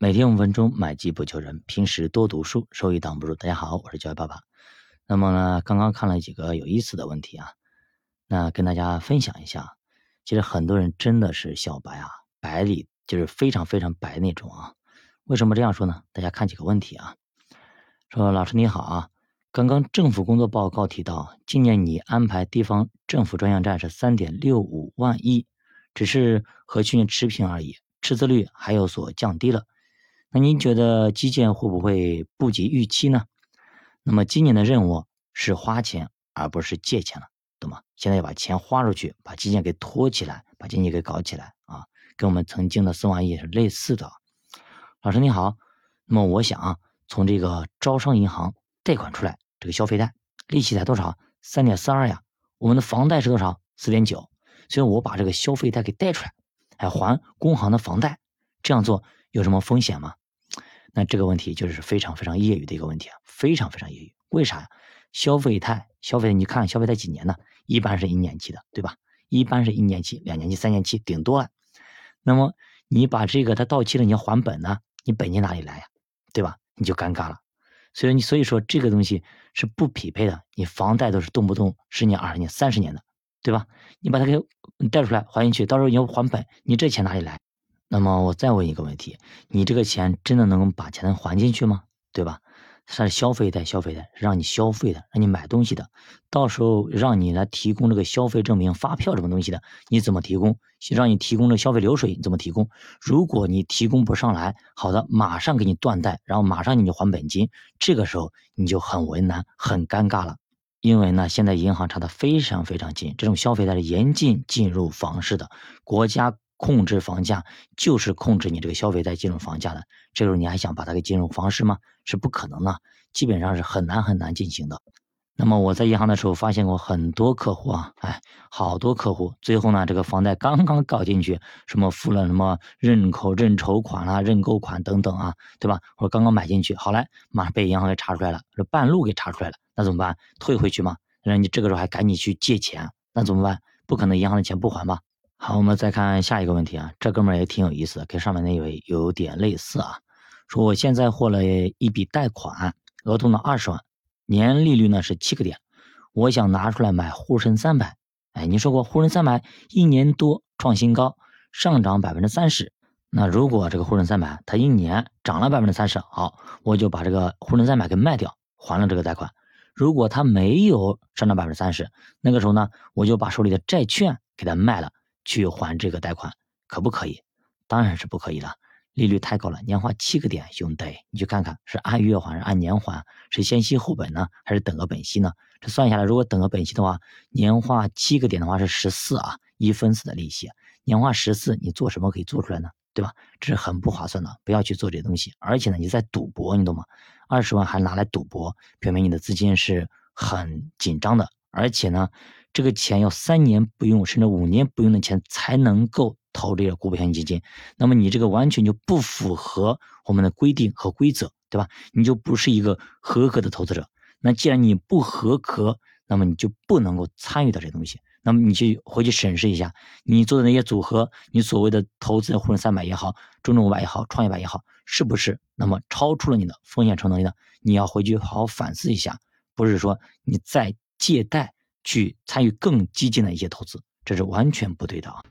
每天五分钟，买基不求人。平时多读书，收益挡不住。大家好，我是教育爸爸。那么呢，刚刚看了几个有意思的问题啊，那跟大家分享一下。其实很多人真的是小白啊，白里就是非常非常白那种啊。为什么这样说呢？大家看几个问题啊。说老师你好啊，刚刚政府工作报告提到，今年你安排地方政府专项债是三点六五万亿，只是和去年持平而已，赤字率还有所降低了。那您觉得基建会不会不及预期呢？那么今年的任务是花钱，而不是借钱了，懂吗？现在要把钱花出去，把基建给托起来，把经济给搞起来啊，跟我们曾经的四万亿是类似的。老师你好，那么我想啊，从这个招商银行贷款出来，这个消费贷利息才多少？三点四二呀。我们的房贷是多少？四点九。所以我把这个消费贷给贷出来，还还工行的房贷，这样做有什么风险吗？那这个问题就是非常非常业余的一个问题啊，非常非常业余。为啥呀？消费贷，消费，你看消费贷几年呢？一般是一年期的，对吧？一般是一年期、两年期、三年期，顶多了。那么你把这个它到期了，你要还本呢？你本金哪里来呀？对吧？你就尴尬了。所以你所以说这个东西是不匹配的。你房贷都是动不动十年、二十年、三十年的，对吧？你把它给贷出来还进去，到时候你要还本，你这钱哪里来？那么我再问一个问题，你这个钱真的能把钱还进去吗？对吧？它是消费贷，消费贷让你消费的，让你买东西的，到时候让你来提供这个消费证明、发票这种东西的，你怎么提供？让你提供这消费流水，你怎么提供？如果你提供不上来，好的，马上给你断贷，然后马上你就还本金，这个时候你就很为难、很尴尬了，因为呢，现在银行查的非常非常紧，这种消费贷是严禁进入房市的，国家。控制房价就是控制你这个消费贷进入房价的，这个时候你还想把它给进入房市吗？是不可能的，基本上是很难很难进行的。那么我在银行的时候发现过很多客户啊，哎，好多客户最后呢，这个房贷刚刚搞进去，什么付了什么认口认筹款啊、认购款等等啊，对吧？或者刚刚买进去，好嘞，马上被银行给查出来了，这半路给查出来了，那怎么办？退回去吗？那你这个时候还赶紧去借钱，那怎么办？不可能银行的钱不还吧？好，我们再看下一个问题啊，这哥们儿也挺有意思的，跟上面那位有点类似啊。说我现在获了一笔贷款，额度呢二十万，年利率呢是七个点，我想拿出来买沪深三百。哎，你说过沪深三百一年多创新高，上涨百分之三十。那如果这个沪深三百它一年涨了百分之三十，好，我就把这个沪深三百给卖掉，还了这个贷款。如果它没有上涨百分之三十，那个时候呢，我就把手里的债券给它卖了。去还这个贷款可不可以？当然是不可以了，利率太高了，年化七个点，兄弟，你去看看是按月还是按年还？是先息后本呢，还是等额本息呢？这算下来，如果等额本息的话，年化七个点的话是十四啊，一分四的利息，年化十四，你做什么可以做出来呢？对吧？这是很不划算的，不要去做这些东西。而且呢，你在赌博，你懂吗？二十万还拿来赌博，表明你的资金是很紧张的，而且呢。这个钱要三年不用，甚至五年不用的钱才能够投这个股票型基金，那么你这个完全就不符合我们的规定和规则，对吧？你就不是一个合格的投资者。那既然你不合格，那么你就不能够参与到这东西。那么你去回去审视一下，你做的那些组合，你所谓的投资的沪深三百也好，中证五百也好，创业板也好，是不是那么超出了你的风险承受能力呢？你要回去好好反思一下，不是说你在借贷。去参与更激进的一些投资，这是完全不对的啊！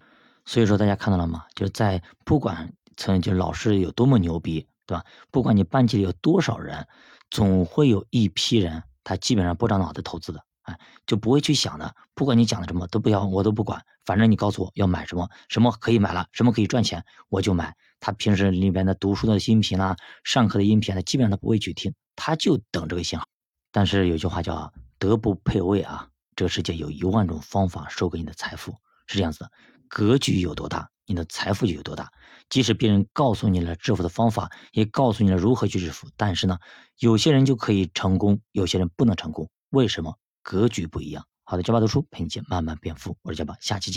所以说大家看到了吗？就是在不管曾就老师有多么牛逼，对吧？不管你班级里有多少人，总会有一批人，他基本上不长脑子投资的，哎，就不会去想的。不管你讲的什么都不要，我都不管，反正你告诉我要买什么，什么可以买了，什么可以赚钱，我就买。他平时里面的读书的音频啊，上课的音频他基本上他不会去听，他就等这个信号。但是有句话叫“德不配位”啊。这个世界有一万种方法收割你的财富，是这样子的。格局有多大，你的财富就有多大。即使别人告诉你了致富的方法，也告诉你了如何去致富，但是呢，有些人就可以成功，有些人不能成功。为什么？格局不一样。好的，加爸读书陪你慢慢变富。我是加爸，下期见。